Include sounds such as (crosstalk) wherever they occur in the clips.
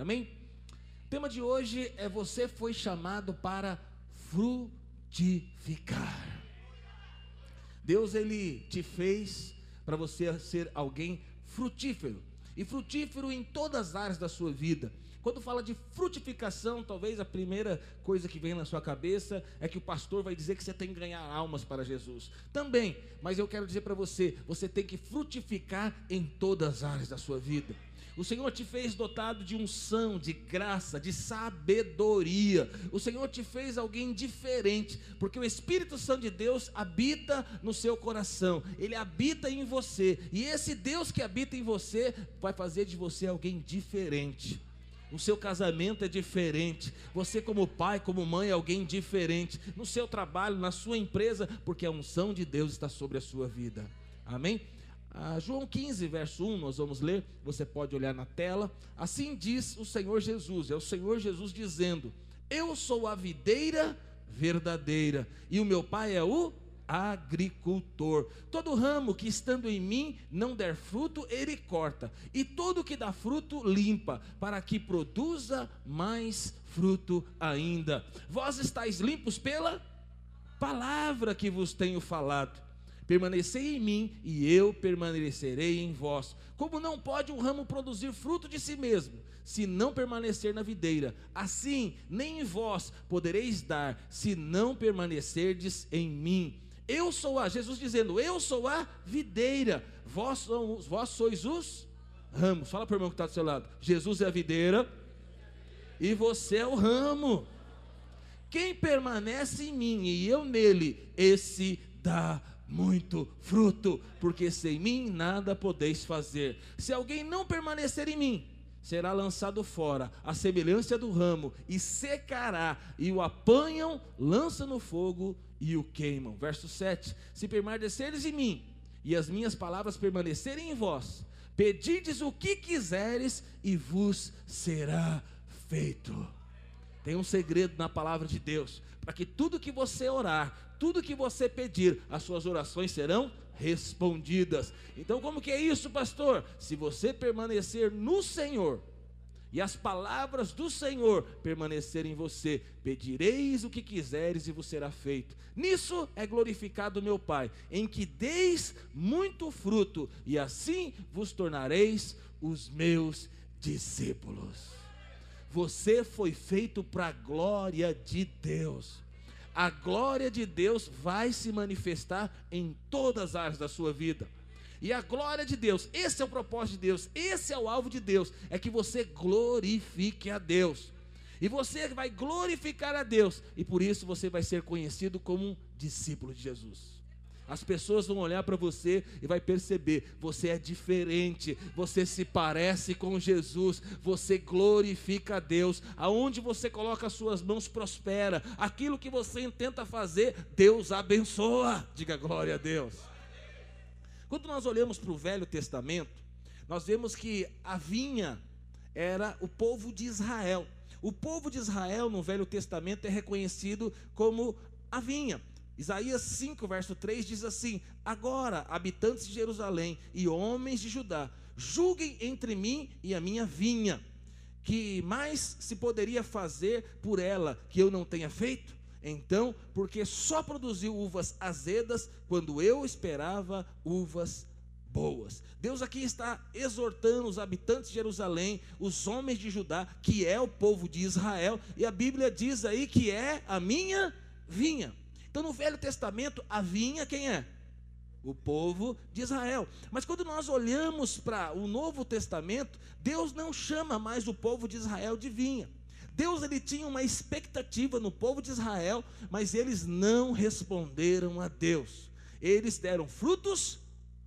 Amém? O tema de hoje é você foi chamado para frutificar. Deus ele te fez para você ser alguém frutífero e frutífero em todas as áreas da sua vida. Quando fala de frutificação, talvez a primeira coisa que vem na sua cabeça é que o pastor vai dizer que você tem que ganhar almas para Jesus. Também, mas eu quero dizer para você, você tem que frutificar em todas as áreas da sua vida. O Senhor te fez dotado de unção, de graça, de sabedoria. O Senhor te fez alguém diferente, porque o Espírito Santo de Deus habita no seu coração. Ele habita em você, e esse Deus que habita em você vai fazer de você alguém diferente. O seu casamento é diferente. Você, como pai, como mãe, é alguém diferente. No seu trabalho, na sua empresa, porque a unção de Deus está sobre a sua vida. Amém? Ah, João 15, verso 1, nós vamos ler. Você pode olhar na tela. Assim diz o Senhor Jesus. É o Senhor Jesus dizendo: Eu sou a videira verdadeira, e o meu pai é o agricultor. Todo ramo que estando em mim não der fruto, ele corta, e todo que dá fruto, limpa, para que produza mais fruto ainda. Vós estáis limpos pela palavra que vos tenho falado. Permanecei em mim e eu permanecerei em vós. Como não pode um ramo produzir fruto de si mesmo, se não permanecer na videira, assim nem em vós podereis dar, se não permanecerdes em mim. Eu sou a, Jesus dizendo, eu sou a videira, vós, somos, vós sois os ramos. Fala para o irmão que está do seu lado. Jesus é a videira e você é o ramo. Quem permanece em mim e eu nele, esse dá muito fruto, porque sem mim nada podeis fazer. Se alguém não permanecer em mim, será lançado fora, a semelhança do ramo, e secará, e o apanham, lançam no fogo e o queimam. Verso 7: Se permaneceres em mim, e as minhas palavras permanecerem em vós, pedides o que quiseres, e vos será feito. Tem um segredo na palavra de Deus, para que tudo que você orar, tudo que você pedir, as suas orações serão respondidas. Então, como que é isso, pastor? Se você permanecer no Senhor, e as palavras do Senhor permanecerem em você, pedireis o que quiseres e vos será feito. Nisso é glorificado meu Pai, em que deis muito fruto, e assim vos tornareis os meus discípulos. Você foi feito para a glória de Deus. A glória de Deus vai se manifestar em todas as áreas da sua vida. E a glória de Deus, esse é o propósito de Deus, esse é o alvo de Deus, é que você glorifique a Deus. E você vai glorificar a Deus, e por isso você vai ser conhecido como um discípulo de Jesus. As pessoas vão olhar para você e vai perceber, você é diferente, você se parece com Jesus, você glorifica a Deus. Aonde você coloca as suas mãos prospera. Aquilo que você tenta fazer, Deus abençoa. Diga glória a Deus. Quando nós olhamos para o Velho Testamento, nós vemos que a vinha era o povo de Israel. O povo de Israel no Velho Testamento é reconhecido como a vinha. Isaías 5, verso 3 diz assim: Agora, habitantes de Jerusalém e homens de Judá, julguem entre mim e a minha vinha, que mais se poderia fazer por ela que eu não tenha feito? Então, porque só produziu uvas azedas quando eu esperava uvas boas. Deus aqui está exortando os habitantes de Jerusalém, os homens de Judá, que é o povo de Israel, e a Bíblia diz aí que é a minha vinha. Então, no Velho Testamento, a vinha quem é? O povo de Israel. Mas quando nós olhamos para o Novo Testamento, Deus não chama mais o povo de Israel de vinha. Deus ele tinha uma expectativa no povo de Israel, mas eles não responderam a Deus. Eles deram frutos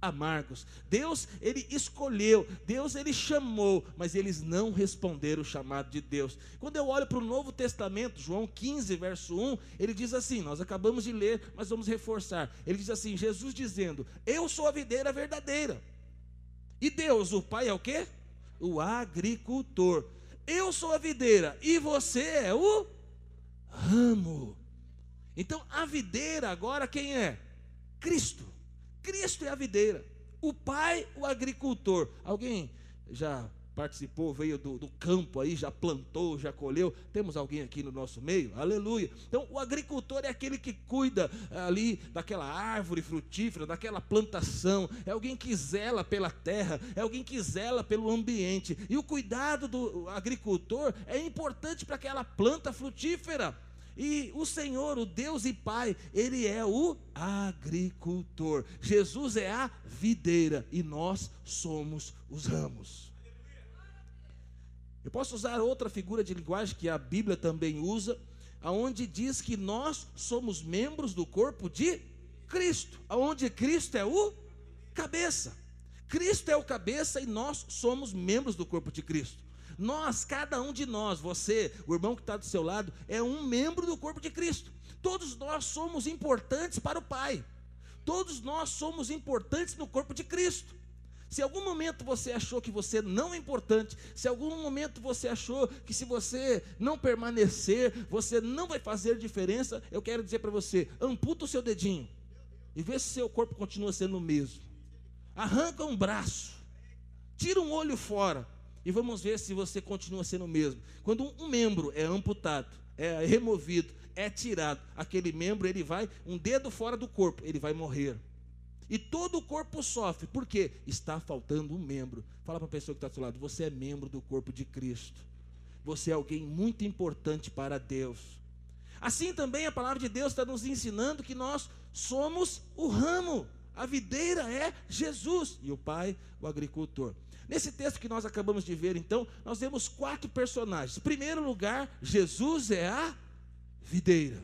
amargos. Deus ele escolheu, Deus ele chamou, mas eles não responderam o chamado de Deus. Quando eu olho para o Novo Testamento, João 15, verso 1, ele diz assim: nós acabamos de ler, mas vamos reforçar. Ele diz assim: Jesus dizendo: Eu sou a videira verdadeira. E Deus, o Pai é o que? O agricultor. Eu sou a videira e você é o ramo. Então a videira agora quem é? Cristo. Cristo é a videira. O Pai, o agricultor. Alguém já participou, veio do, do, campo aí, já plantou, já colheu. Temos alguém aqui no nosso meio? Aleluia. Então, o agricultor é aquele que cuida ali daquela árvore frutífera, daquela plantação. É alguém que zela pela terra, é alguém que zela pelo ambiente. E o cuidado do agricultor é importante para aquela planta frutífera. E o Senhor, o Deus e Pai, Ele é o agricultor. Jesus é a videira e nós somos os ramos. Eu posso usar outra figura de linguagem que a Bíblia também usa, aonde diz que nós somos membros do corpo de Cristo, aonde Cristo é o cabeça. Cristo é o cabeça e nós somos membros do corpo de Cristo. Nós, cada um de nós, você, o irmão que está do seu lado, é um membro do corpo de Cristo. Todos nós somos importantes para o Pai. Todos nós somos importantes no corpo de Cristo. Se algum momento você achou que você não é importante, se algum momento você achou que se você não permanecer, você não vai fazer diferença, eu quero dizer para você: amputa o seu dedinho e vê se seu corpo continua sendo o mesmo. Arranca um braço, tira um olho fora e vamos ver se você continua sendo o mesmo. Quando um membro é amputado, é removido, é tirado, aquele membro ele vai um dedo fora do corpo, ele vai morrer. E todo o corpo sofre, porque está faltando um membro. Fala para a pessoa que está do seu lado: você é membro do corpo de Cristo. Você é alguém muito importante para Deus. Assim também a palavra de Deus está nos ensinando que nós somos o ramo. A videira é Jesus e o Pai, o agricultor. Nesse texto que nós acabamos de ver, então, nós vemos quatro personagens. Em primeiro lugar, Jesus é a videira.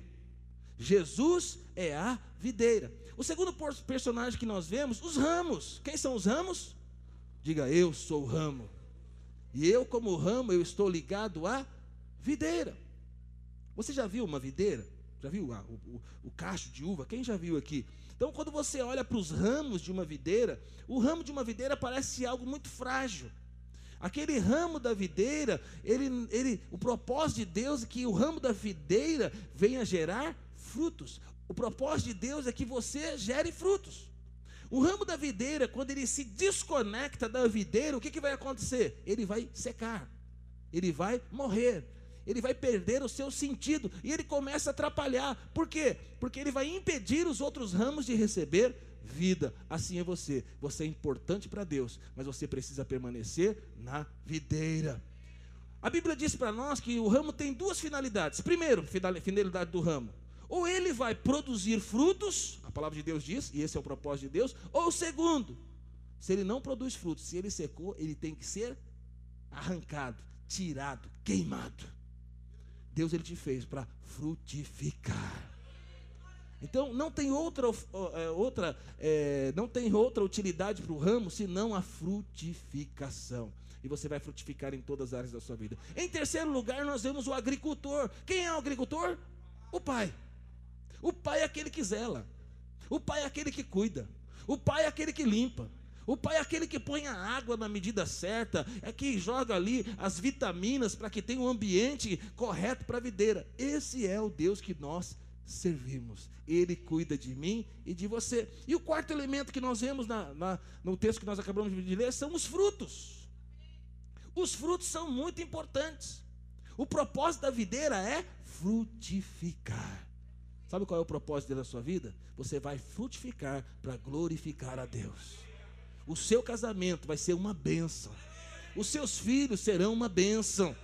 Jesus é a videira. O segundo personagem que nós vemos, os ramos. Quem são os ramos? Diga, eu sou o ramo. E eu, como ramo, eu estou ligado à videira. Você já viu uma videira? Já viu o, o, o cacho de uva? Quem já viu aqui? Então, quando você olha para os ramos de uma videira, o ramo de uma videira parece algo muito frágil. Aquele ramo da videira, ele, ele, o propósito de Deus é que o ramo da videira venha gerar frutos. O propósito de Deus é que você gere frutos. O ramo da videira, quando ele se desconecta da videira, o que, que vai acontecer? Ele vai secar, ele vai morrer, ele vai perder o seu sentido e ele começa a atrapalhar. Por quê? Porque ele vai impedir os outros ramos de receber vida. Assim é você. Você é importante para Deus, mas você precisa permanecer na videira. A Bíblia diz para nós que o ramo tem duas finalidades. Primeiro, finalidade do ramo ou ele vai produzir frutos, a palavra de Deus diz, e esse é o propósito de Deus, ou segundo, se ele não produz frutos, se ele secou, ele tem que ser arrancado, tirado, queimado. Deus ele te fez para frutificar. Então não tem outra, é, outra é, não tem outra utilidade para o ramo senão a frutificação. E você vai frutificar em todas as áreas da sua vida. Em terceiro lugar, nós vemos o agricultor. Quem é o agricultor? O pai. O pai é aquele que zela. O pai é aquele que cuida. O pai é aquele que limpa. O pai é aquele que põe a água na medida certa, é que joga ali as vitaminas para que tenha um ambiente correto para a videira. Esse é o Deus que nós servimos. Ele cuida de mim e de você. E o quarto elemento que nós vemos na, na, no texto que nós acabamos de ler são os frutos. Os frutos são muito importantes. O propósito da videira é frutificar. Sabe qual é o propósito da sua vida? Você vai frutificar para glorificar a Deus. O seu casamento vai ser uma bênção. Os seus filhos serão uma bênção.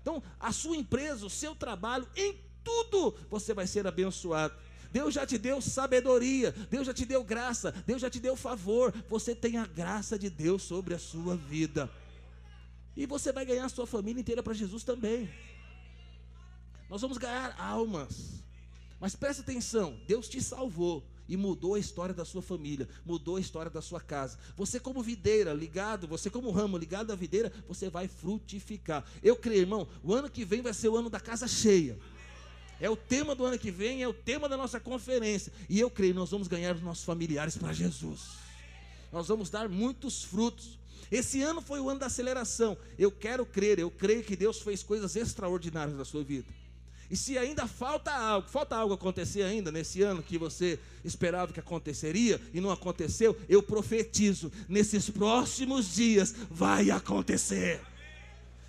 Então, a sua empresa, o seu trabalho, em tudo você vai ser abençoado. Deus já te deu sabedoria, Deus já te deu graça, Deus já te deu favor. Você tem a graça de Deus sobre a sua vida. E você vai ganhar a sua família inteira para Jesus também. Nós vamos ganhar almas. Mas preste atenção, Deus te salvou e mudou a história da sua família, mudou a história da sua casa. Você como videira ligado, você como ramo ligado à videira, você vai frutificar. Eu creio, irmão, o ano que vem vai ser o ano da casa cheia. É o tema do ano que vem, é o tema da nossa conferência. E eu creio, nós vamos ganhar os nossos familiares para Jesus. Nós vamos dar muitos frutos. Esse ano foi o ano da aceleração. Eu quero crer, eu creio que Deus fez coisas extraordinárias na sua vida. E se ainda falta algo, falta algo acontecer ainda nesse ano que você esperava que aconteceria e não aconteceu, eu profetizo, nesses próximos dias vai acontecer.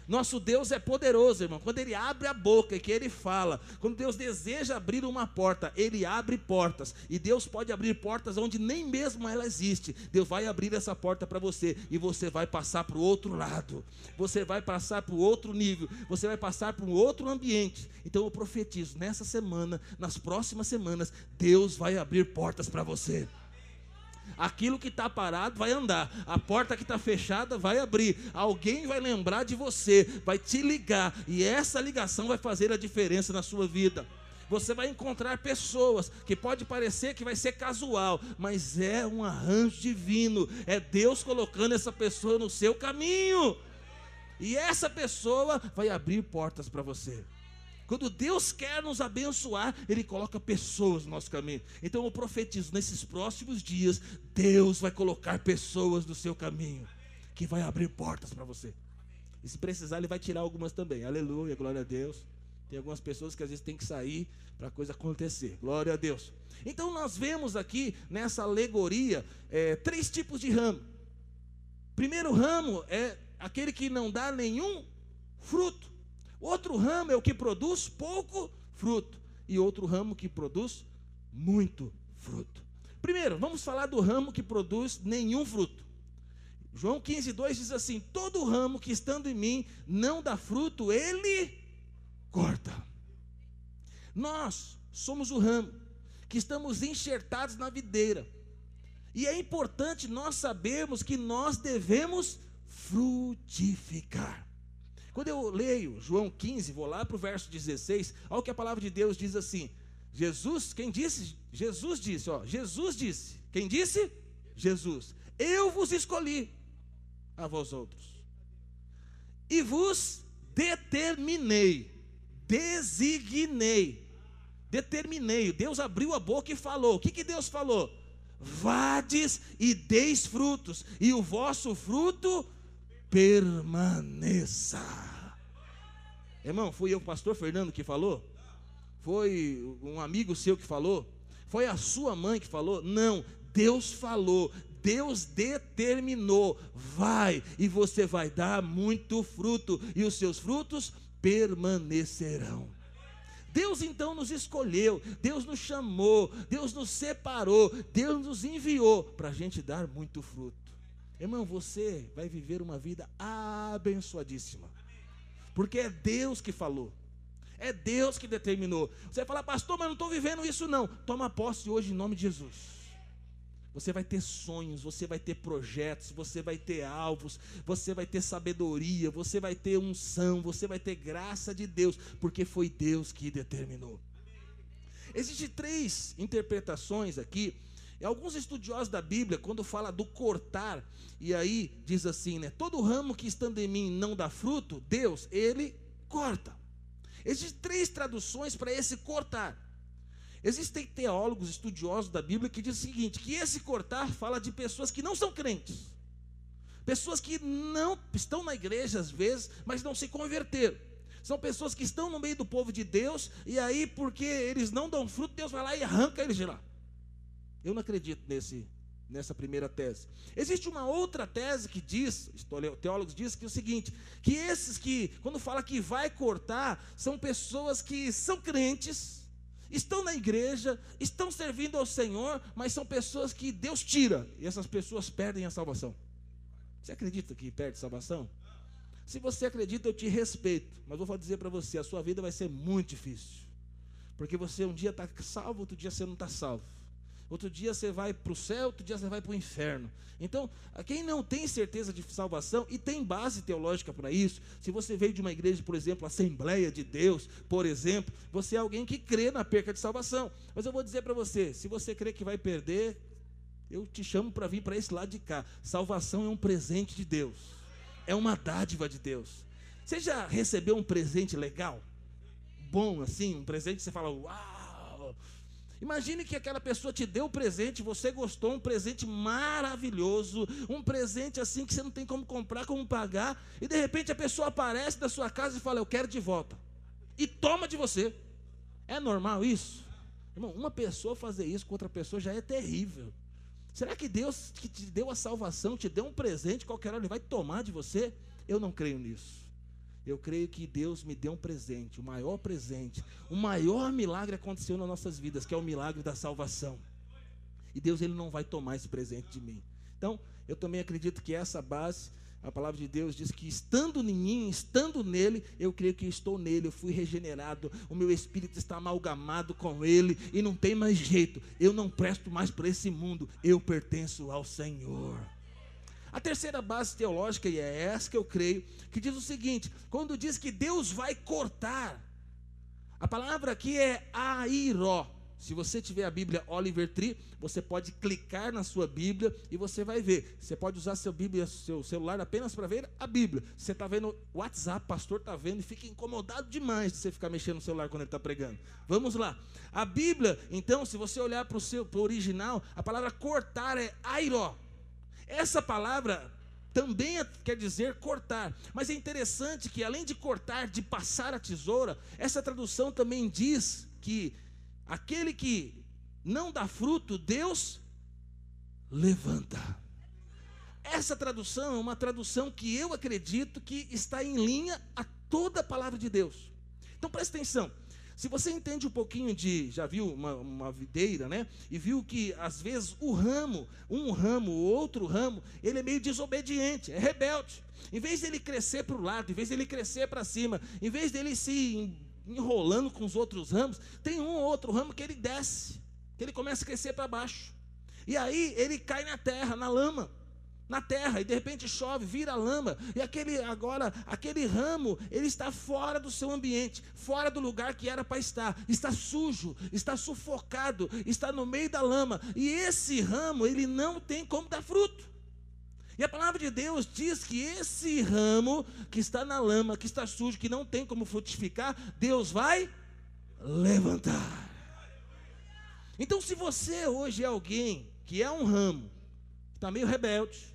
Nosso Deus é poderoso, irmão. Quando Ele abre a boca e que Ele fala, quando Deus deseja abrir uma porta, Ele abre portas. E Deus pode abrir portas onde nem mesmo ela existe. Deus vai abrir essa porta para você e você vai passar para o outro lado. Você vai passar para o outro nível. Você vai passar para um outro ambiente. Então eu profetizo nessa semana, nas próximas semanas, Deus vai abrir portas para você. Aquilo que está parado vai andar, a porta que está fechada vai abrir. Alguém vai lembrar de você, vai te ligar, e essa ligação vai fazer a diferença na sua vida. Você vai encontrar pessoas que pode parecer que vai ser casual, mas é um arranjo divino. É Deus colocando essa pessoa no seu caminho. E essa pessoa vai abrir portas para você. Quando Deus quer nos abençoar, Ele coloca pessoas no nosso caminho. Então eu profetizo, nesses próximos dias, Deus vai colocar pessoas no seu caminho, que vai abrir portas para você. E se precisar, Ele vai tirar algumas também. Aleluia, glória a Deus. Tem algumas pessoas que às vezes tem que sair para a coisa acontecer. Glória a Deus. Então nós vemos aqui nessa alegoria é, três tipos de ramo. Primeiro ramo é aquele que não dá nenhum fruto. Outro ramo é o que produz pouco fruto, e outro ramo que produz muito fruto. Primeiro, vamos falar do ramo que produz nenhum fruto. João 15, 2 diz assim: Todo ramo que estando em mim não dá fruto, ele corta. Nós somos o ramo que estamos enxertados na videira. E é importante nós sabermos que nós devemos frutificar. Quando eu leio João 15, vou lá para o verso 16, olha o que a palavra de Deus diz assim: Jesus, quem disse? Jesus disse, ó, Jesus disse. Quem disse? Jesus. Eu vos escolhi a vós outros. E vos determinei, designei, determinei. Deus abriu a boca e falou. O que, que Deus falou? Vades e deis frutos, e o vosso fruto permaneça. Irmão, eu, o pastor Fernando, que falou? Foi um amigo seu que falou? Foi a sua mãe que falou? Não, Deus falou, Deus determinou, vai e você vai dar muito fruto, e os seus frutos permanecerão. Deus então nos escolheu, Deus nos chamou, Deus nos separou, Deus nos enviou para a gente dar muito fruto. Irmão, você vai viver uma vida abençoadíssima. Porque é Deus que falou. É Deus que determinou. Você vai falar, pastor, mas não estou vivendo isso não. Toma posse hoje em nome de Jesus. Você vai ter sonhos, você vai ter projetos, você vai ter alvos, você vai ter sabedoria, você vai ter unção, você vai ter graça de Deus, porque foi Deus que determinou. Existem três interpretações aqui alguns estudiosos da Bíblia, quando fala do cortar, e aí diz assim, né? Todo ramo que estando em mim não dá fruto, Deus, ele corta. Existem três traduções para esse cortar. Existem teólogos, estudiosos da Bíblia que dizem o seguinte: que esse cortar fala de pessoas que não são crentes. Pessoas que não estão na igreja às vezes, mas não se converteram. São pessoas que estão no meio do povo de Deus, e aí, porque eles não dão fruto, Deus vai lá e arranca eles de lá. Eu não acredito nesse, nessa primeira tese. Existe uma outra tese que diz, teólogos dizem que é o seguinte, que esses que, quando fala que vai cortar, são pessoas que são crentes, estão na igreja, estão servindo ao Senhor, mas são pessoas que Deus tira, e essas pessoas perdem a salvação. Você acredita que perde salvação? Se você acredita, eu te respeito, mas vou dizer para você, a sua vida vai ser muito difícil. Porque você um dia está salvo, outro dia você não está salvo outro dia você vai para o céu, outro dia você vai para o inferno. Então, quem não tem certeza de salvação e tem base teológica para isso, se você veio de uma igreja, por exemplo, Assembleia de Deus, por exemplo, você é alguém que crê na perca de salvação. Mas eu vou dizer para você: se você crê que vai perder, eu te chamo para vir para esse lado de cá. Salvação é um presente de Deus, é uma dádiva de Deus. Você já recebeu um presente legal? Bom, assim, um presente que você fala, uau! Imagine que aquela pessoa te deu um presente, você gostou, um presente maravilhoso, um presente assim que você não tem como comprar, como pagar, e de repente a pessoa aparece da sua casa e fala: Eu quero de volta, e toma de você. É normal isso? Irmão, uma pessoa fazer isso com outra pessoa já é terrível. Será que Deus que te deu a salvação, te deu um presente, qualquer hora ele vai tomar de você? Eu não creio nisso. Eu creio que Deus me deu um presente, o maior presente, o maior milagre aconteceu nas nossas vidas, que é o milagre da salvação. E Deus ele não vai tomar esse presente de mim. Então, eu também acredito que essa base, a palavra de Deus diz que estando em mim, estando nele, eu creio que estou nele, eu fui regenerado, o meu espírito está amalgamado com ele e não tem mais jeito. Eu não presto mais para esse mundo, eu pertenço ao Senhor. A terceira base teológica, e é essa que eu creio, que diz o seguinte: quando diz que Deus vai cortar, a palavra aqui é airó. Se você tiver a Bíblia Oliver Tree, você pode clicar na sua Bíblia e você vai ver. Você pode usar seu Bíblia, seu celular apenas para ver a Bíblia. Você está vendo o WhatsApp, pastor está vendo e fica incomodado demais de você ficar mexendo no celular quando ele está pregando. Vamos lá. A Bíblia, então, se você olhar para o original, a palavra cortar é airó. Essa palavra também é, quer dizer cortar. Mas é interessante que além de cortar, de passar a tesoura, essa tradução também diz que aquele que não dá fruto, Deus levanta. Essa tradução é uma tradução que eu acredito que está em linha a toda a palavra de Deus. Então preste atenção. Se você entende um pouquinho de, já viu uma, uma videira, né? E viu que às vezes o ramo, um ramo, outro ramo, ele é meio desobediente, é rebelde. Em vez dele crescer para o lado, em vez dele crescer para cima, em vez dele se enrolando com os outros ramos, tem um ou outro ramo que ele desce, que ele começa a crescer para baixo. E aí ele cai na terra, na lama na terra e de repente chove, vira lama, e aquele agora, aquele ramo, ele está fora do seu ambiente, fora do lugar que era para estar, está sujo, está sufocado, está no meio da lama, e esse ramo, ele não tem como dar fruto. E a palavra de Deus diz que esse ramo que está na lama, que está sujo, que não tem como frutificar, Deus vai levantar. Então, se você hoje é alguém que é um ramo, está meio rebelde,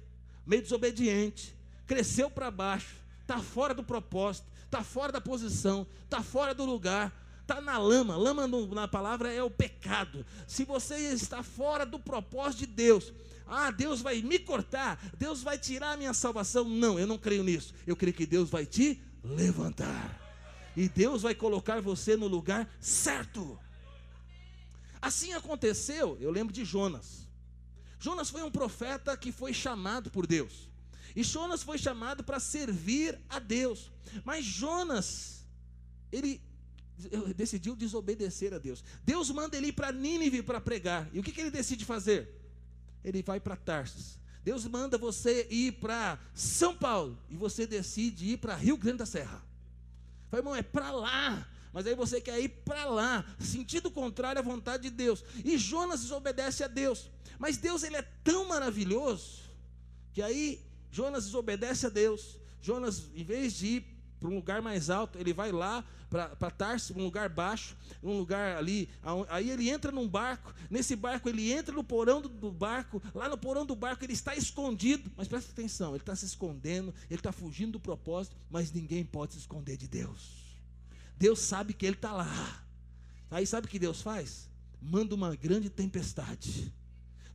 meio desobediente, cresceu para baixo, está fora do propósito, está fora da posição, está fora do lugar, está na lama. Lama no, na palavra é o pecado. Se você está fora do propósito de Deus, ah, Deus vai me cortar, Deus vai tirar a minha salvação. Não, eu não creio nisso. Eu creio que Deus vai te levantar. E Deus vai colocar você no lugar certo. Assim aconteceu, eu lembro de Jonas. Jonas foi um profeta que foi chamado por Deus. E Jonas foi chamado para servir a Deus. Mas Jonas, ele decidiu desobedecer a Deus. Deus manda ele ir para Nínive para pregar. E o que, que ele decide fazer? Ele vai para Tarsis. Deus manda você ir para São Paulo. E você decide ir para Rio Grande da Serra. Fala, irmão, é para lá. Mas aí você quer ir para lá, sentido contrário à vontade de Deus. E Jonas desobedece a Deus. Mas Deus ele é tão maravilhoso que aí Jonas desobedece a Deus. Jonas, em vez de ir para um lugar mais alto, ele vai lá para Tarso, um lugar baixo, um lugar ali. Aí ele entra num barco. Nesse barco, ele entra no porão do, do barco. Lá no porão do barco, ele está escondido. Mas presta atenção: ele está se escondendo, ele está fugindo do propósito. Mas ninguém pode se esconder de Deus. Deus sabe que ele está lá. Aí sabe o que Deus faz? Manda uma grande tempestade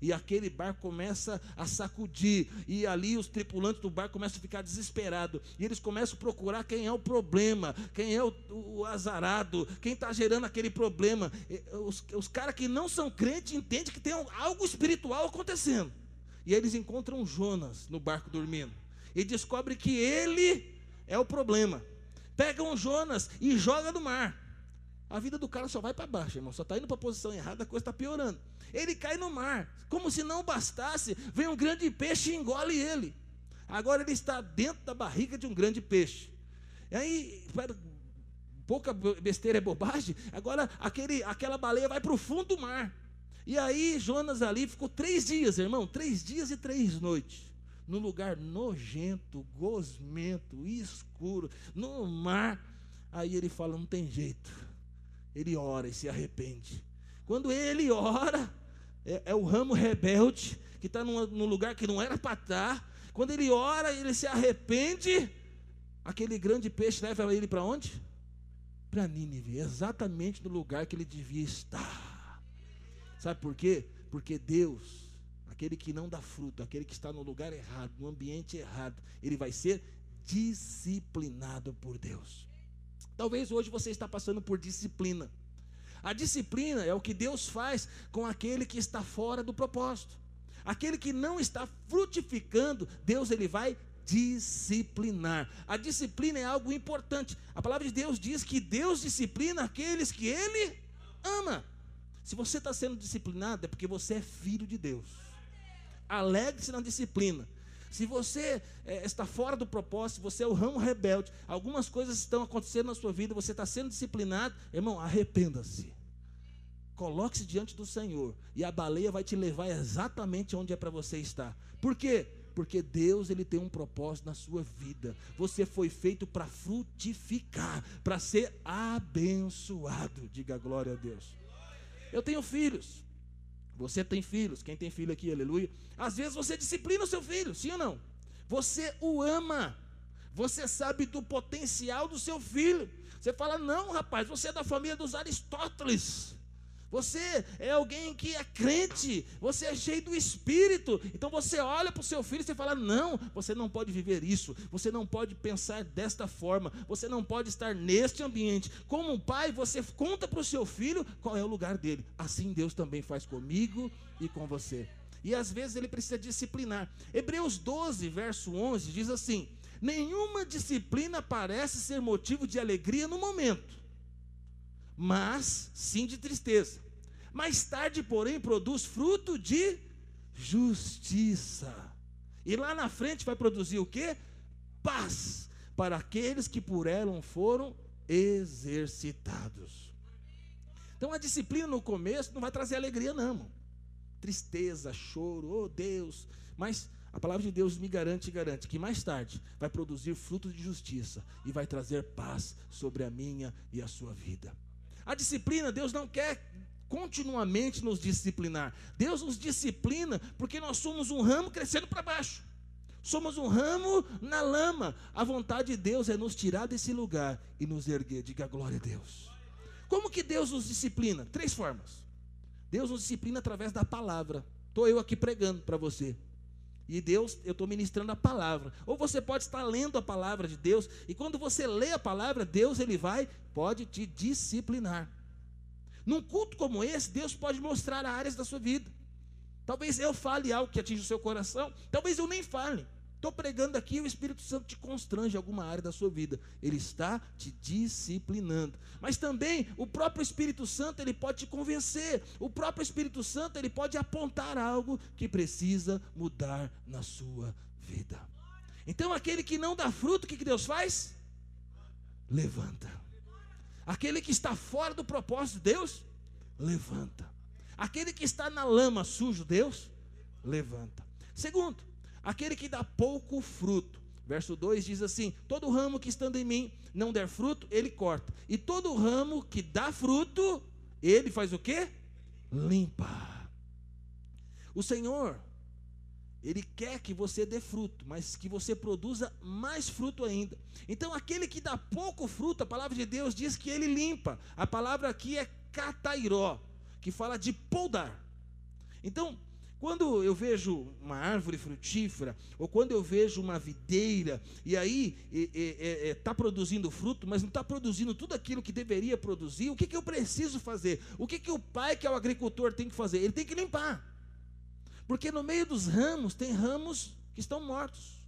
e aquele barco começa a sacudir, e ali os tripulantes do barco começam a ficar desesperados, e eles começam a procurar quem é o problema, quem é o, o azarado, quem está gerando aquele problema. Os, os caras que não são crentes entendem que tem algo espiritual acontecendo, e eles encontram Jonas no barco dormindo, e descobrem que ele é o problema. Pegam Jonas e joga no mar. A vida do cara só vai para baixo, irmão. Só está indo para a posição errada, a coisa está piorando ele cai no mar. Como se não bastasse, vem um grande peixe e engole ele. Agora ele está dentro da barriga de um grande peixe. E aí, pouca besteira é bobagem. Agora aquele, aquela baleia vai para o fundo do mar. E aí Jonas ali ficou três dias, irmão, três dias e três noites. Num lugar nojento, gosmento, escuro, no mar. Aí ele fala: não tem jeito. Ele ora e se arrepende. Quando ele ora, é, é o ramo rebelde, que está num, num lugar que não era para estar. Tá. Quando ele ora, ele se arrepende. Aquele grande peixe leva ele para onde? para Nínive, exatamente no lugar que ele devia estar. Sabe por quê? Porque Deus, aquele que não dá fruto, aquele que está no lugar errado, no ambiente errado, ele vai ser disciplinado por Deus. Talvez hoje você está passando por disciplina. A disciplina é o que Deus faz com aquele que está fora do propósito. Aquele que não está frutificando, Deus ele vai disciplinar. A disciplina é algo importante. A palavra de Deus diz que Deus disciplina aqueles que Ele ama. Se você está sendo disciplinado, é porque você é filho de Deus. Alegre-se na disciplina. Se você é, está fora do propósito, você é o ramo rebelde, algumas coisas estão acontecendo na sua vida, você está sendo disciplinado, irmão, arrependa-se. Coloque-se diante do Senhor e a baleia vai te levar exatamente onde é para você estar. Por quê? Porque Deus ele tem um propósito na sua vida. Você foi feito para frutificar, para ser abençoado. Diga glória a Deus. Eu tenho filhos. Você tem filhos. Quem tem filho aqui, aleluia. Às vezes você disciplina o seu filho, sim ou não? Você o ama. Você sabe do potencial do seu filho. Você fala: "Não, rapaz, você é da família dos Aristóteles". Você é alguém que é crente, você é cheio do Espírito. Então você olha para o seu filho e você fala: Não, você não pode viver isso, você não pode pensar desta forma, você não pode estar neste ambiente. Como um pai, você conta para o seu filho qual é o lugar dele. Assim Deus também faz comigo e com você. E às vezes ele precisa disciplinar. Hebreus 12, verso 11 diz assim: Nenhuma disciplina parece ser motivo de alegria no momento mas sim de tristeza. Mais tarde, porém, produz fruto de justiça. E lá na frente vai produzir o que? Paz para aqueles que por ela foram exercitados. Então a disciplina no começo não vai trazer alegria, não. Tristeza, choro, oh Deus. Mas a palavra de Deus me garante e garante que mais tarde vai produzir fruto de justiça e vai trazer paz sobre a minha e a sua vida. A disciplina, Deus não quer continuamente nos disciplinar. Deus nos disciplina porque nós somos um ramo crescendo para baixo. Somos um ramo na lama. A vontade de Deus é nos tirar desse lugar e nos erguer. Diga glória a Deus. Como que Deus nos disciplina? Três formas. Deus nos disciplina através da palavra. Estou eu aqui pregando para você. E Deus, eu estou ministrando a palavra. Ou você pode estar lendo a palavra de Deus, e quando você lê a palavra, Deus ele vai, pode te disciplinar. Num culto como esse, Deus pode mostrar áreas da sua vida. Talvez eu fale algo que atinja o seu coração, talvez eu nem fale. Estou pregando aqui e o Espírito Santo te constrange alguma área da sua vida. Ele está te disciplinando. Mas também o próprio Espírito Santo ele pode te convencer. O próprio Espírito Santo ele pode apontar algo que precisa mudar na sua vida. Então aquele que não dá fruto, o que, que Deus faz? Levanta. Aquele que está fora do propósito de Deus, levanta. Aquele que está na lama sujo, Deus, levanta. Segundo, aquele que dá pouco fruto. Verso 2 diz assim: Todo ramo que estando em mim não der fruto, ele corta. E todo ramo que dá fruto, ele faz o que? Limpa. O Senhor, Ele quer que você dê fruto, mas que você produza mais fruto ainda. Então, aquele que dá pouco fruto, a palavra de Deus diz que ele limpa. A palavra aqui é catairó, que fala de podar. Então, quando eu vejo uma árvore frutífera, ou quando eu vejo uma videira, e aí está produzindo fruto, mas não está produzindo tudo aquilo que deveria produzir, o que, que eu preciso fazer? O que, que o pai, que é o agricultor, tem que fazer? Ele tem que limpar. Porque no meio dos ramos, tem ramos que estão mortos,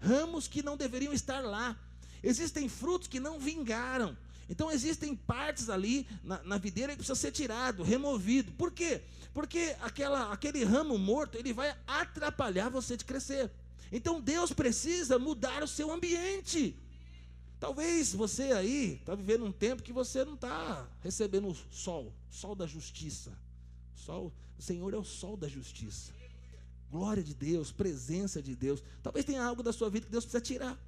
ramos que não deveriam estar lá. Existem frutos que não vingaram. Então existem partes ali na, na videira que precisa ser tirado, removido. Por quê? Porque aquela, aquele ramo morto, ele vai atrapalhar você de crescer. Então Deus precisa mudar o seu ambiente. Talvez você aí está vivendo um tempo que você não está recebendo o sol, sol da justiça. Sol, o Senhor é o sol da justiça. Glória de Deus, presença de Deus. Talvez tenha algo da sua vida que Deus precisa tirar.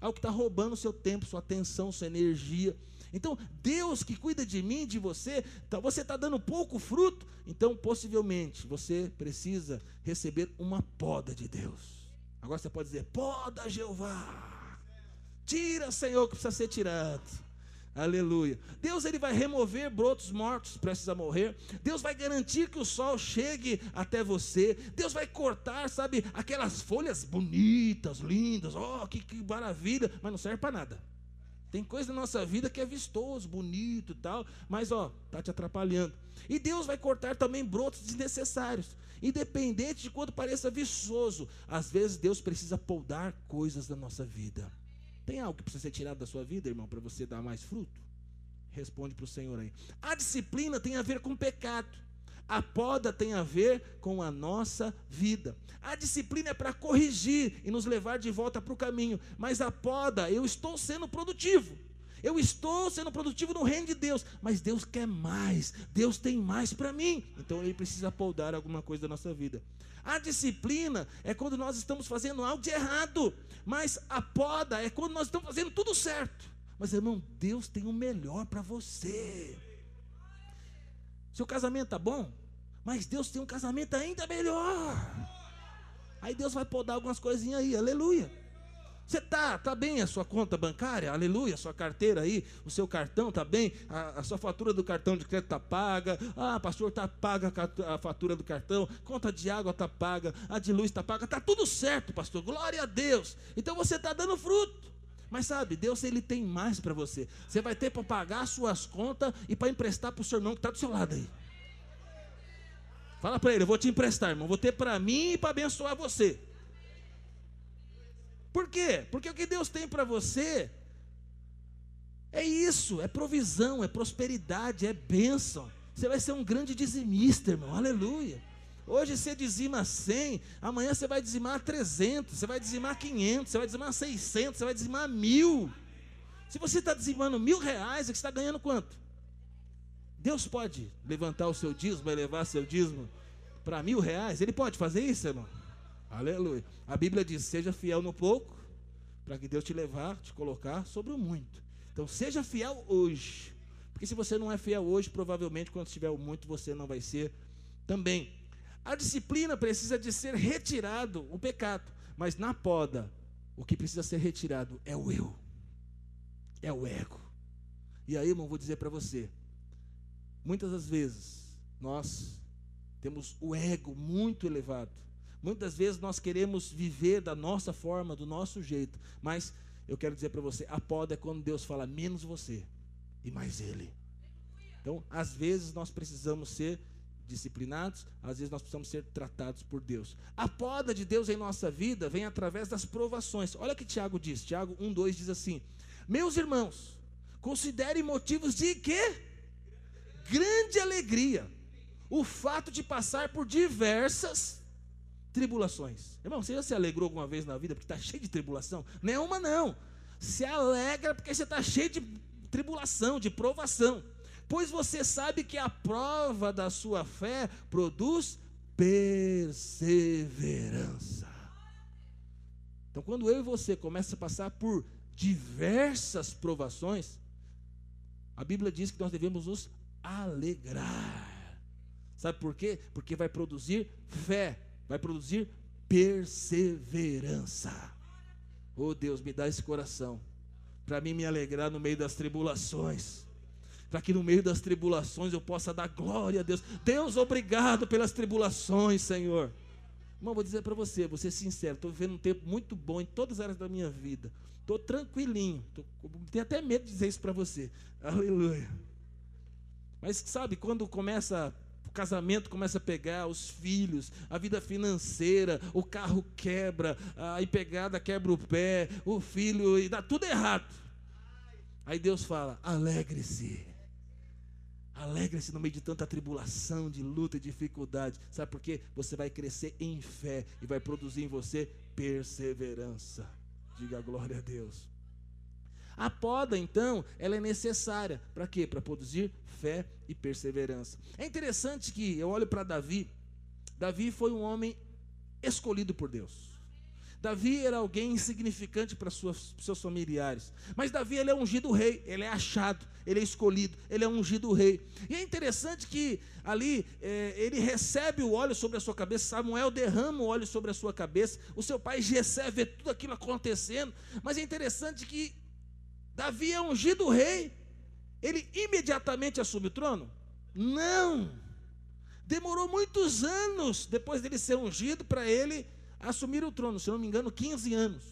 Algo que está roubando o seu tempo, sua atenção, sua energia. Então, Deus que cuida de mim, de você, tá, você está dando pouco fruto, então possivelmente você precisa receber uma poda de Deus. Agora você pode dizer: poda Jeová, tira, Senhor, que precisa ser tirado. Aleluia. Deus ele vai remover brotos mortos prestes a morrer. Deus vai garantir que o sol chegue até você. Deus vai cortar, sabe, aquelas folhas bonitas, lindas. Oh, que, que maravilha, mas não serve para nada. Tem coisa na nossa vida que é vistoso, bonito e tal, mas ó, tá te atrapalhando. E Deus vai cortar também brotos desnecessários, independente de quanto pareça viçoso. Às vezes Deus precisa podar coisas da nossa vida. Tem algo que precisa ser tirado da sua vida, irmão, para você dar mais fruto? Responde para o Senhor aí. A disciplina tem a ver com pecado. A poda tem a ver com a nossa vida. A disciplina é para corrigir e nos levar de volta para o caminho. Mas a poda, eu estou sendo produtivo. Eu estou sendo produtivo no reino de Deus, mas Deus quer mais. Deus tem mais para mim. Então ele precisa podar alguma coisa da nossa vida. A disciplina é quando nós estamos fazendo algo de errado, mas a poda é quando nós estamos fazendo tudo certo. Mas irmão, Deus tem o melhor para você. Seu casamento está bom, mas Deus tem um casamento ainda melhor. Aí Deus vai podar algumas coisinhas aí, aleluia. Você tá, tá bem a sua conta bancária, aleluia, a sua carteira aí, o seu cartão tá bem, a, a sua fatura do cartão de crédito tá paga, ah, pastor tá paga a, fatura do cartão, conta de água tá paga, a de luz tá paga, tá tudo certo, pastor. Glória a Deus. Então você tá dando fruto. Mas sabe, Deus ele tem mais para você. Você vai ter para pagar as suas contas e para emprestar para o seu irmão que está do seu lado aí. Fala para ele, eu vou te emprestar, irmão. Vou ter para mim e para abençoar você. Por quê? Porque o que Deus tem para você é isso, é provisão, é prosperidade, é bênção. Você vai ser um grande dizimista, irmão. Aleluia. Hoje você dizima 100, amanhã você vai dizimar 300, você vai dizimar 500, você vai dizimar 600, você vai dizimar mil. Se você está dizimando mil reais, você está ganhando quanto? Deus pode levantar o seu dízimo e levar seu dízimo para mil reais? Ele pode fazer isso, irmão? Aleluia. A Bíblia diz: seja fiel no pouco, para que Deus te levar, te colocar sobre o muito. Então, seja fiel hoje. Porque se você não é fiel hoje, provavelmente quando tiver o muito, você não vai ser também. A disciplina precisa de ser retirado o pecado, mas na poda, o que precisa ser retirado é o eu, é o ego. E aí, irmão, vou dizer para você: muitas das vezes nós temos o ego muito elevado Muitas vezes nós queremos viver da nossa forma, do nosso jeito, mas eu quero dizer para você, a poda é quando Deus fala menos você e mais Ele. Então, às vezes nós precisamos ser disciplinados, às vezes nós precisamos ser tratados por Deus. A poda de Deus em nossa vida vem através das provações. Olha o que Tiago diz, Tiago 1,2 diz assim: Meus irmãos, considerem motivos de quê? Grande alegria. O fato de passar por diversas tribulações. Irmão, você já se alegrou alguma vez na vida porque está (laughs) cheio de tribulação? Não é uma, não. Se alegra porque você está cheio de tribulação, de provação. Pois você sabe que a prova da sua fé produz perseverança. Então, quando eu e você começa a passar por diversas provações, a Bíblia diz que nós devemos nos alegrar. Sabe por quê? Porque vai produzir fé vai produzir perseverança. Oh Deus, me dá esse coração, para mim me alegrar no meio das tribulações, para que no meio das tribulações eu possa dar glória a Deus. Deus, obrigado pelas tribulações, Senhor. Irmão, vou dizer para você, vou ser sincero, estou vivendo um tempo muito bom em todas as áreas da minha vida. Estou tranquilinho, tô, tenho até medo de dizer isso para você. Aleluia. Mas sabe, quando começa o casamento começa a pegar, os filhos, a vida financeira, o carro quebra, a empregada quebra o pé, o filho, e dá tudo errado. Aí Deus fala: alegre-se. Alegre-se no meio de tanta tribulação, de luta e dificuldade. Sabe por quê? Você vai crescer em fé e vai produzir em você perseverança. Diga glória a Deus. A poda, então, ela é necessária. Para quê? Para produzir fé e perseverança. É interessante que eu olho para Davi. Davi foi um homem escolhido por Deus. Davi era alguém insignificante para seus familiares. Mas Davi ele é ungido rei, ele é achado, ele é escolhido, ele é ungido rei. E é interessante que ali é, ele recebe o óleo sobre a sua cabeça, Samuel derrama o óleo sobre a sua cabeça, o seu pai recebe tudo aquilo acontecendo. Mas é interessante que Davi é ungido rei, ele imediatamente assume o trono? Não. Demorou muitos anos depois dele ser ungido para ele assumir o trono, se não me engano, 15 anos.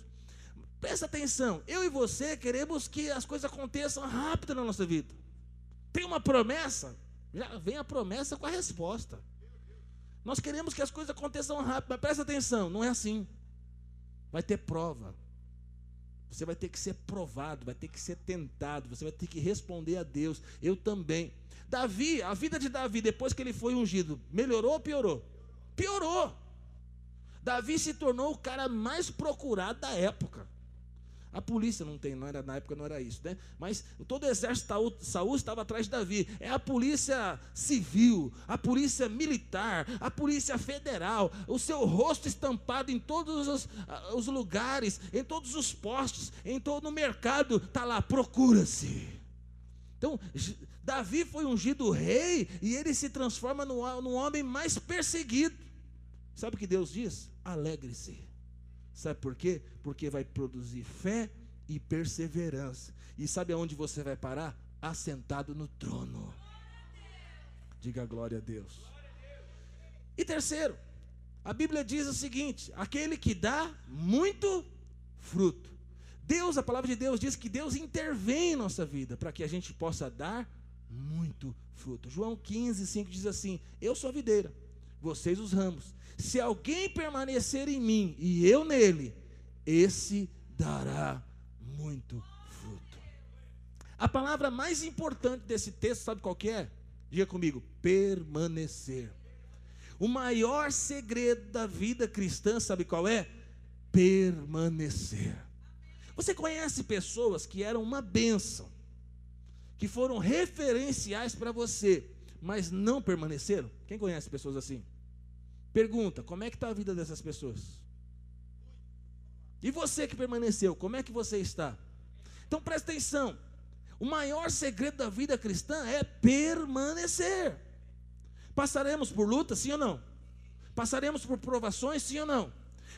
Presta atenção, eu e você queremos que as coisas aconteçam rápido na nossa vida. Tem uma promessa, já vem a promessa com a resposta. Nós queremos que as coisas aconteçam rápido, mas presta atenção, não é assim. Vai ter prova. Você vai ter que ser provado, vai ter que ser tentado, você vai ter que responder a Deus. Eu também. Davi, a vida de Davi, depois que ele foi ungido, melhorou ou piorou? Piorou. Davi se tornou o cara mais procurado da época. A polícia não tem, não era, na época não era isso, né? Mas todo o exército de Saúl estava atrás de Davi. É a polícia civil, a polícia militar, a polícia federal, o seu rosto estampado em todos os, os lugares, em todos os postos, em todo o mercado, está lá, procura-se. Então, Davi foi ungido rei e ele se transforma no, no homem mais perseguido. Sabe o que Deus diz? Alegre-se. Sabe por quê? Porque vai produzir fé e perseverança. E sabe aonde você vai parar? Assentado no trono. Diga glória a Deus. E terceiro, a Bíblia diz o seguinte: aquele que dá muito fruto. Deus, a palavra de Deus diz que Deus intervém em nossa vida para que a gente possa dar muito fruto. João 15, 5 diz assim: Eu sou a videira, vocês os ramos. Se alguém permanecer em mim e eu nele, esse dará muito fruto. A palavra mais importante desse texto, sabe qual que é? Diga comigo: permanecer. O maior segredo da vida cristã, sabe qual é? Permanecer. Você conhece pessoas que eram uma bênção, que foram referenciais para você, mas não permaneceram? Quem conhece pessoas assim? Pergunta: como é que está a vida dessas pessoas? E você que permaneceu, como é que você está? Então presta atenção. O maior segredo da vida cristã é permanecer. Passaremos por lutas, sim ou não? Passaremos por provações, sim ou não?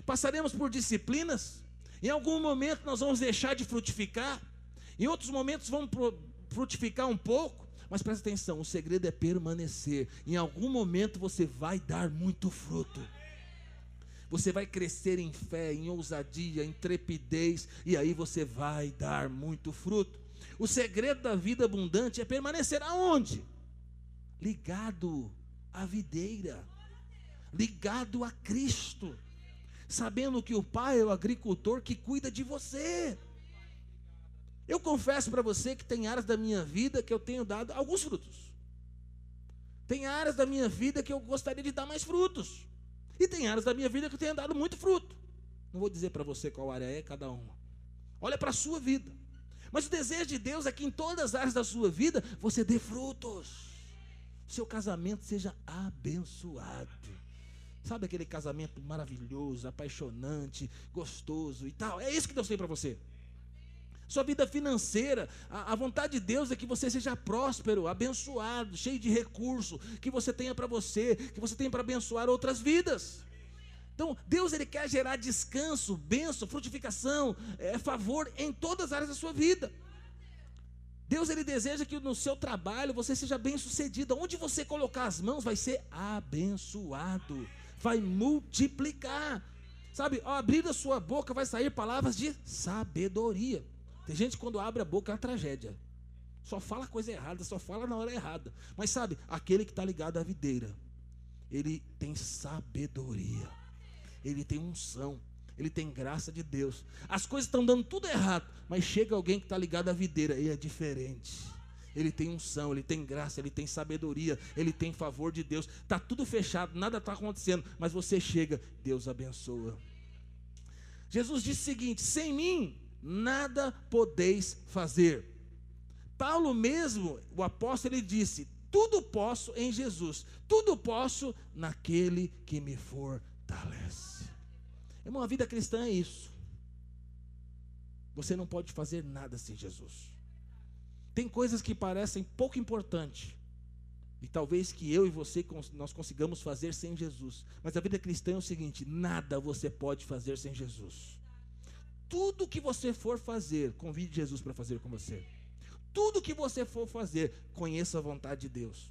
Passaremos por disciplinas. Em algum momento nós vamos deixar de frutificar. Em outros momentos vamos frutificar um pouco. Mas presta atenção, o segredo é permanecer. Em algum momento você vai dar muito fruto. Você vai crescer em fé, em ousadia, em trepidez, e aí você vai dar muito fruto. O segredo da vida abundante é permanecer aonde? Ligado à videira, ligado a Cristo, sabendo que o Pai é o agricultor que cuida de você. Eu confesso para você que tem áreas da minha vida que eu tenho dado alguns frutos. Tem áreas da minha vida que eu gostaria de dar mais frutos. E tem áreas da minha vida que eu tenho dado muito fruto. Não vou dizer para você qual área é cada uma. Olha para a sua vida. Mas o desejo de Deus é que em todas as áreas da sua vida você dê frutos. Seu casamento seja abençoado. Sabe aquele casamento maravilhoso, apaixonante, gostoso e tal? É isso que Deus tem para você sua vida financeira. A, a, vontade de Deus é que você seja próspero, abençoado, cheio de recurso, que você tenha para você, que você tenha para abençoar outras vidas. Então, Deus ele quer gerar descanso, bênção, frutificação, é, favor em todas as áreas da sua vida. Deus ele deseja que no seu trabalho você seja bem sucedido. Onde você colocar as mãos vai ser abençoado, vai multiplicar. Sabe, ao abrir a sua boca vai sair palavras de sabedoria. Tem gente que quando abre a boca é uma tragédia. Só fala coisa errada, só fala na hora errada. Mas sabe, aquele que está ligado à videira, ele tem sabedoria, ele tem unção, ele tem graça de Deus. As coisas estão dando tudo errado, mas chega alguém que está ligado à videira, e é diferente. Ele tem unção, ele tem graça, ele tem sabedoria, ele tem favor de Deus. Está tudo fechado, nada está acontecendo, mas você chega, Deus abençoa. Jesus disse o seguinte: sem mim nada podeis fazer. Paulo mesmo, o apóstolo, ele disse: Tudo posso em Jesus, tudo posso naquele que me fortalece. Irmão, a vida cristã é isso. Você não pode fazer nada sem Jesus. Tem coisas que parecem pouco importantes. E talvez que eu e você nós consigamos fazer sem Jesus. Mas a vida cristã é o seguinte: nada você pode fazer sem Jesus. Tudo que você for fazer, convide Jesus para fazer com você. Tudo que você for fazer, conheça a vontade de Deus.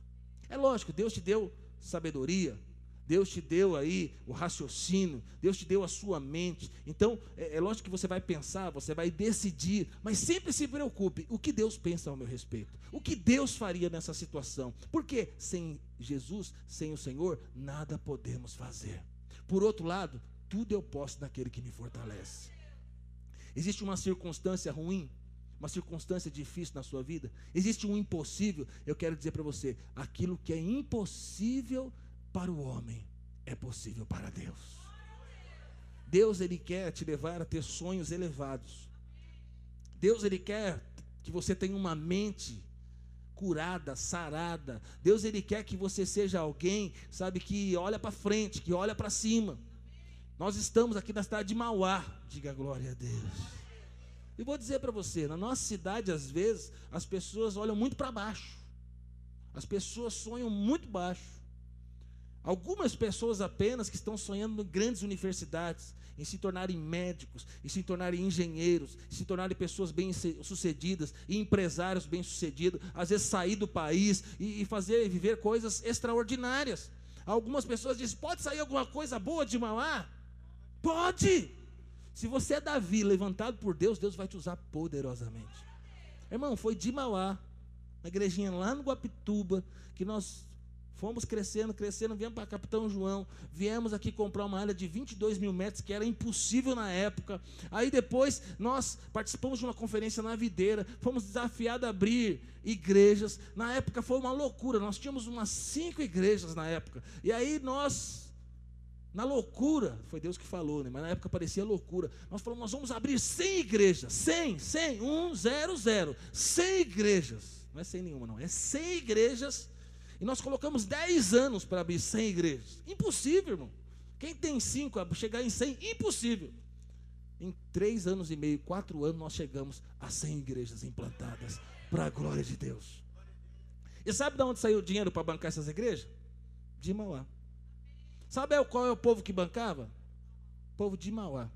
É lógico, Deus te deu sabedoria, Deus te deu aí o raciocínio, Deus te deu a sua mente. Então, é, é, lógico que você vai pensar, você vai decidir, mas sempre se preocupe: o que Deus pensa ao meu respeito? O que Deus faria nessa situação? Porque sem Jesus, sem o Senhor, nada podemos fazer. Por outro lado, tudo eu posso naquele que me fortalece. Existe uma circunstância ruim, uma circunstância difícil na sua vida, existe um impossível, eu quero dizer para você: aquilo que é impossível para o homem é possível para Deus. Deus ele quer te levar a ter sonhos elevados. Deus ele quer que você tenha uma mente curada, sarada. Deus ele quer que você seja alguém, sabe, que olha para frente, que olha para cima. Nós estamos aqui na cidade de Mauá, diga glória a Deus. E vou dizer para você, na nossa cidade, às vezes, as pessoas olham muito para baixo. As pessoas sonham muito baixo. Algumas pessoas apenas que estão sonhando em grandes universidades, em se tornarem médicos, em se tornarem engenheiros, em se tornarem pessoas bem-sucedidas, empresários bem-sucedidos, às vezes sair do país e, e fazer viver coisas extraordinárias. Algumas pessoas dizem: pode sair alguma coisa boa de Mauá? Pode! Se você é Davi, levantado por Deus, Deus vai te usar poderosamente. Irmão, foi de Mauá, uma igrejinha lá no Guapituba, que nós fomos crescendo, crescendo, viemos para Capitão João, viemos aqui comprar uma área de 22 mil metros, que era impossível na época. Aí depois nós participamos de uma conferência na Videira, fomos desafiados a abrir igrejas. Na época foi uma loucura, nós tínhamos umas cinco igrejas na época. E aí nós na loucura, foi Deus que falou, né? mas na época parecia loucura. Nós falamos, nós vamos abrir 100 igrejas. 100, 100, 1, 0, 0. 100 igrejas. Não é 100 nenhuma, não. É 100 igrejas. E nós colocamos 10 anos para abrir 100 igrejas. Impossível, irmão. Quem tem 5 chegar em 100? Impossível. Em 3 anos e meio, 4 anos, nós chegamos a 100 igrejas implantadas. Para a glória de Deus. E sabe de onde saiu o dinheiro para bancar essas igrejas? De Mauá. Sabe qual é o povo que bancava? O povo de Mauá.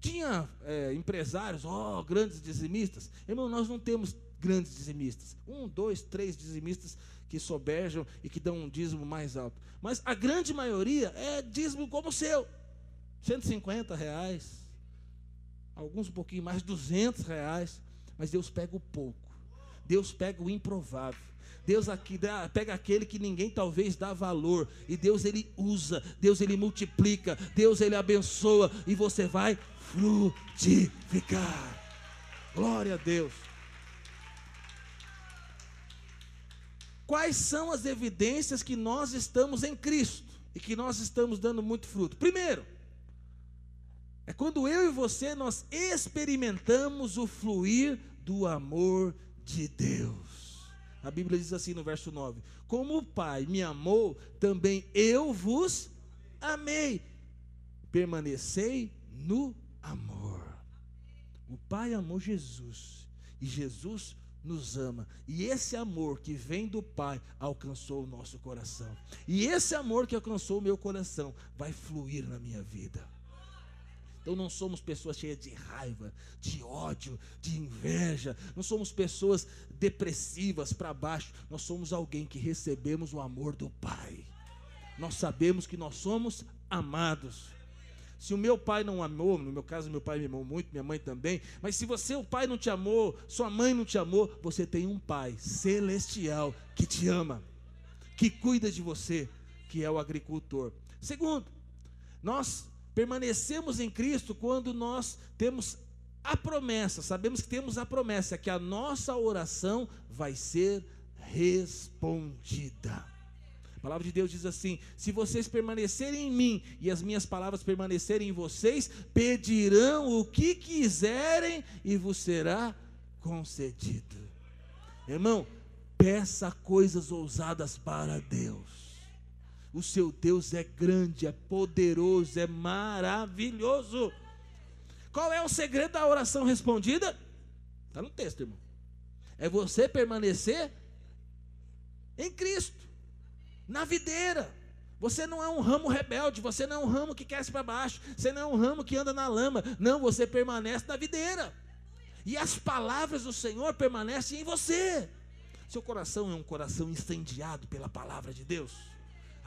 Tinha é, empresários, ó, oh, grandes dizimistas. Irmão, nós não temos grandes dizimistas. Um, dois, três dizimistas que soberjam e que dão um dízimo mais alto. Mas a grande maioria é dízimo como o seu. 150 reais. Alguns um pouquinho mais, 200 reais. Mas Deus pega o pouco. Deus pega o improvável. Deus aqui dá, pega aquele que ninguém talvez dá valor e Deus ele usa, Deus ele multiplica, Deus ele abençoa e você vai frutificar. Glória a Deus. Quais são as evidências que nós estamos em Cristo e que nós estamos dando muito fruto? Primeiro, é quando eu e você nós experimentamos o fluir do amor de Deus. A Bíblia diz assim no verso 9: Como o Pai me amou, também eu vos amei. Permanecei no amor. O Pai amou Jesus e Jesus nos ama. E esse amor que vem do Pai alcançou o nosso coração. E esse amor que alcançou o meu coração vai fluir na minha vida. Então não somos pessoas cheias de raiva, de ódio, de inveja, não somos pessoas depressivas para baixo, nós somos alguém que recebemos o amor do Pai. Nós sabemos que nós somos amados. Se o meu pai não amou, no meu caso, meu pai me amou muito, minha mãe também, mas se você, o pai não te amou, sua mãe não te amou, você tem um pai celestial que te ama, que cuida de você, que é o agricultor. Segundo, nós Permanecemos em Cristo quando nós temos a promessa, sabemos que temos a promessa que a nossa oração vai ser respondida. A palavra de Deus diz assim: se vocês permanecerem em mim e as minhas palavras permanecerem em vocês, pedirão o que quiserem e vos será concedido. Irmão, peça coisas ousadas para Deus. O seu Deus é grande, é poderoso, é maravilhoso. Qual é o segredo da oração respondida? Está no texto, irmão. É você permanecer em Cristo, na videira. Você não é um ramo rebelde, você não é um ramo que quer para baixo, você não é um ramo que anda na lama. Não, você permanece na videira. e as palavras do Senhor permanecem em você. Seu coração é um coração incendiado pela palavra de Deus.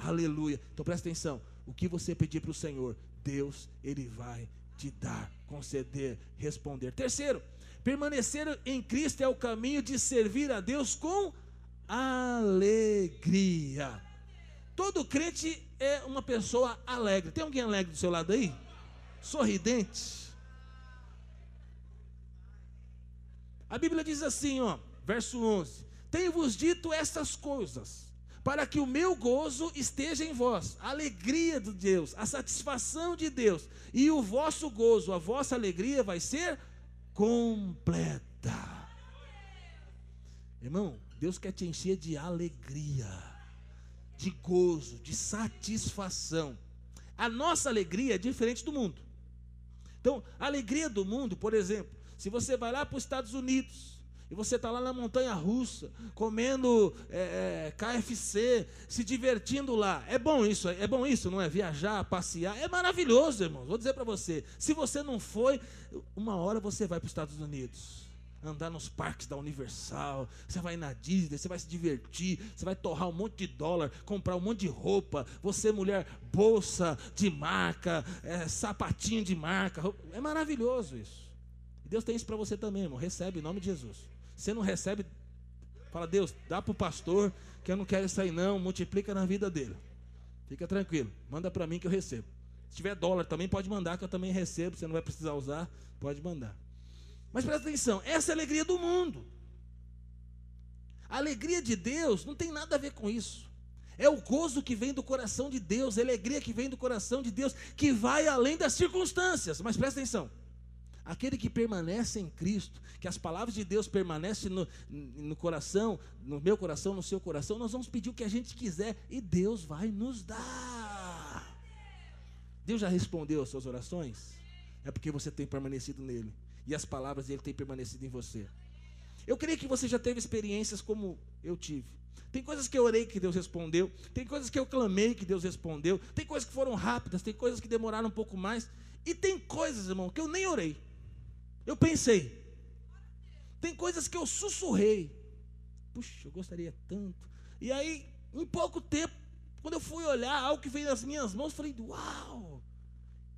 Aleluia. Então presta atenção. O que você pedir para o Senhor, Deus, Ele vai te dar, conceder, responder. Terceiro, permanecer em Cristo é o caminho de servir a Deus com alegria. Todo crente é uma pessoa alegre. Tem alguém alegre do seu lado aí? Sorridente. A Bíblia diz assim, ó, verso 11: Tenho-vos dito estas coisas, para que o meu gozo esteja em vós, a alegria de Deus, a satisfação de Deus, e o vosso gozo, a vossa alegria vai ser completa. Irmão, Deus quer te encher de alegria, de gozo, de satisfação. A nossa alegria é diferente do mundo. Então, a alegria do mundo, por exemplo, se você vai lá para os Estados Unidos, e você está lá na montanha russa, comendo é, é KFC, se divertindo lá. É bom isso, é bom isso, não é? Viajar, passear, é maravilhoso, irmão. Vou dizer para você, se você não foi, uma hora você vai para os Estados Unidos andar nos parques da Universal, você vai na Disney, você vai se divertir, você vai torrar um monte de dólar, comprar um monte de roupa, você mulher, bolsa de marca, é, sapatinho de marca, é maravilhoso isso. Deus tem isso para você também, irmão, recebe em nome de Jesus. Você não recebe, fala, Deus, dá para o pastor, que eu não quero isso aí não, multiplica na vida dele. Fica tranquilo, manda para mim que eu recebo. Se tiver dólar também pode mandar, que eu também recebo, você não vai precisar usar, pode mandar. Mas presta atenção, essa é a alegria do mundo. A alegria de Deus não tem nada a ver com isso. É o gozo que vem do coração de Deus, a alegria que vem do coração de Deus, que vai além das circunstâncias. Mas presta atenção. Aquele que permanece em Cristo, que as palavras de Deus permanecem no, no coração, no meu coração, no seu coração, nós vamos pedir o que a gente quiser e Deus vai nos dar. Deus já respondeu às suas orações? É porque você tem permanecido nele e as palavras dele têm permanecido em você. Eu creio que você já teve experiências como eu tive. Tem coisas que eu orei que Deus respondeu, tem coisas que eu clamei que Deus respondeu, tem coisas que foram rápidas, tem coisas que demoraram um pouco mais, e tem coisas, irmão, que eu nem orei. Eu pensei. Tem coisas que eu sussurrei. Puxa, eu gostaria tanto. E aí, em pouco tempo, quando eu fui olhar algo que veio nas minhas mãos, falei: Uau!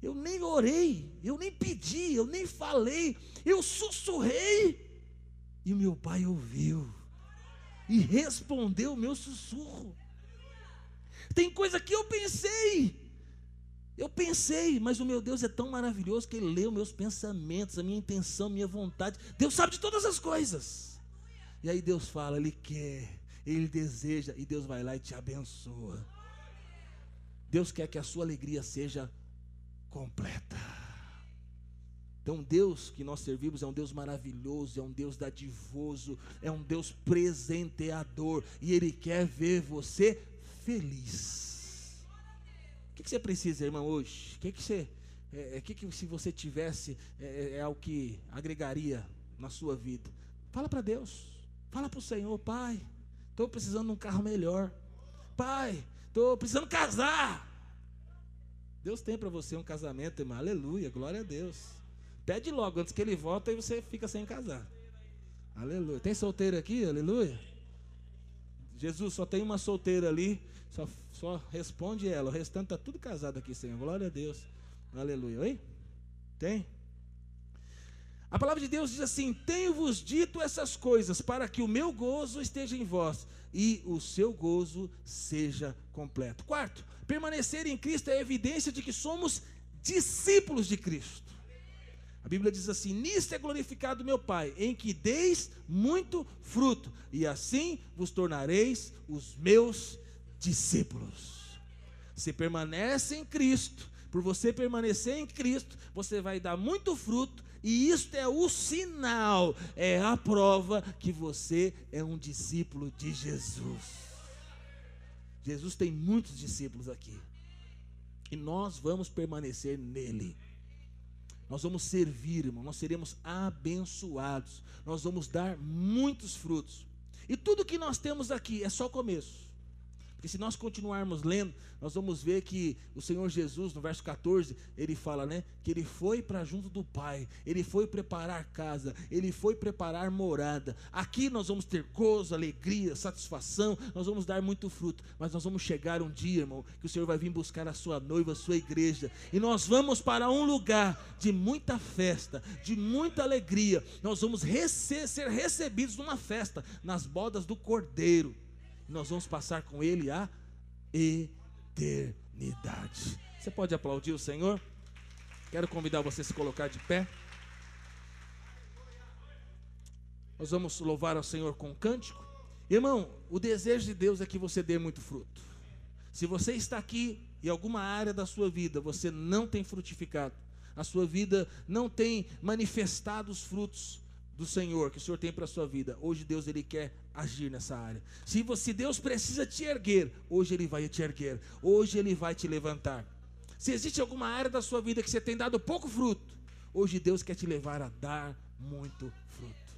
Eu nem orei, eu nem pedi, eu nem falei, eu sussurrei. E o meu pai ouviu e respondeu o meu sussurro. Tem coisa que eu pensei, eu pensei, mas o meu Deus é tão maravilhoso que Ele lê os meus pensamentos, a minha intenção, a minha vontade. Deus sabe de todas as coisas. E aí Deus fala, Ele quer, Ele deseja, e Deus vai lá e te abençoa. Deus quer que a sua alegria seja completa. Então, Deus que nós servimos é um Deus maravilhoso, é um Deus dadivoso, é um Deus presenteador, e Ele quer ver você feliz. Que, que você precisa, irmão, hoje? O que, que você. É, é que, que se você tivesse é, é, é o que agregaria na sua vida? Fala para Deus, fala para o Senhor, Pai, estou precisando de um carro melhor. Pai, estou precisando casar. Deus tem para você um casamento, irmão. Aleluia, glória a Deus. Pede logo antes que ele volta e você fica sem casar. Aleluia. Tem solteiro aqui? Aleluia. Jesus só tem uma solteira ali. Só, só responde ela. O restante está tudo casado aqui, Senhor. Glória a Deus. Aleluia. Oi? Tem? A palavra de Deus diz assim: Tenho-vos dito essas coisas para que o meu gozo esteja em vós e o seu gozo seja completo. Quarto, permanecer em Cristo é evidência de que somos discípulos de Cristo. A Bíblia diz assim: Nisto é glorificado meu Pai, em que deis muito fruto, e assim vos tornareis os meus discípulos. Se permanece em Cristo, por você permanecer em Cristo, você vai dar muito fruto, e isto é o sinal, é a prova que você é um discípulo de Jesus. Jesus tem muitos discípulos aqui. E nós vamos permanecer nele. Nós vamos servir, irmão. Nós seremos abençoados. Nós vamos dar muitos frutos. E tudo que nós temos aqui é só o começo. Porque se nós continuarmos lendo, nós vamos ver que o Senhor Jesus, no verso 14, ele fala, né, que ele foi para junto do Pai, ele foi preparar casa, ele foi preparar morada. Aqui nós vamos ter gozo, alegria, satisfação, nós vamos dar muito fruto, mas nós vamos chegar um dia, irmão, que o Senhor vai vir buscar a sua noiva, a sua igreja, e nós vamos para um lugar de muita festa, de muita alegria. Nós vamos rece ser recebidos numa festa, nas bodas do Cordeiro nós vamos passar com Ele a eternidade. Você pode aplaudir o Senhor? Quero convidar você a se colocar de pé. Nós vamos louvar ao Senhor com um cântico. Irmão, o desejo de Deus é que você dê muito fruto. Se você está aqui em alguma área da sua vida, você não tem frutificado, a sua vida não tem manifestado os frutos do Senhor que o Senhor tem para a sua vida. Hoje Deus ele quer agir nessa área. Se você Deus precisa te erguer, hoje ele vai te erguer. Hoje ele vai te levantar. Se existe alguma área da sua vida que você tem dado pouco fruto, hoje Deus quer te levar a dar muito fruto.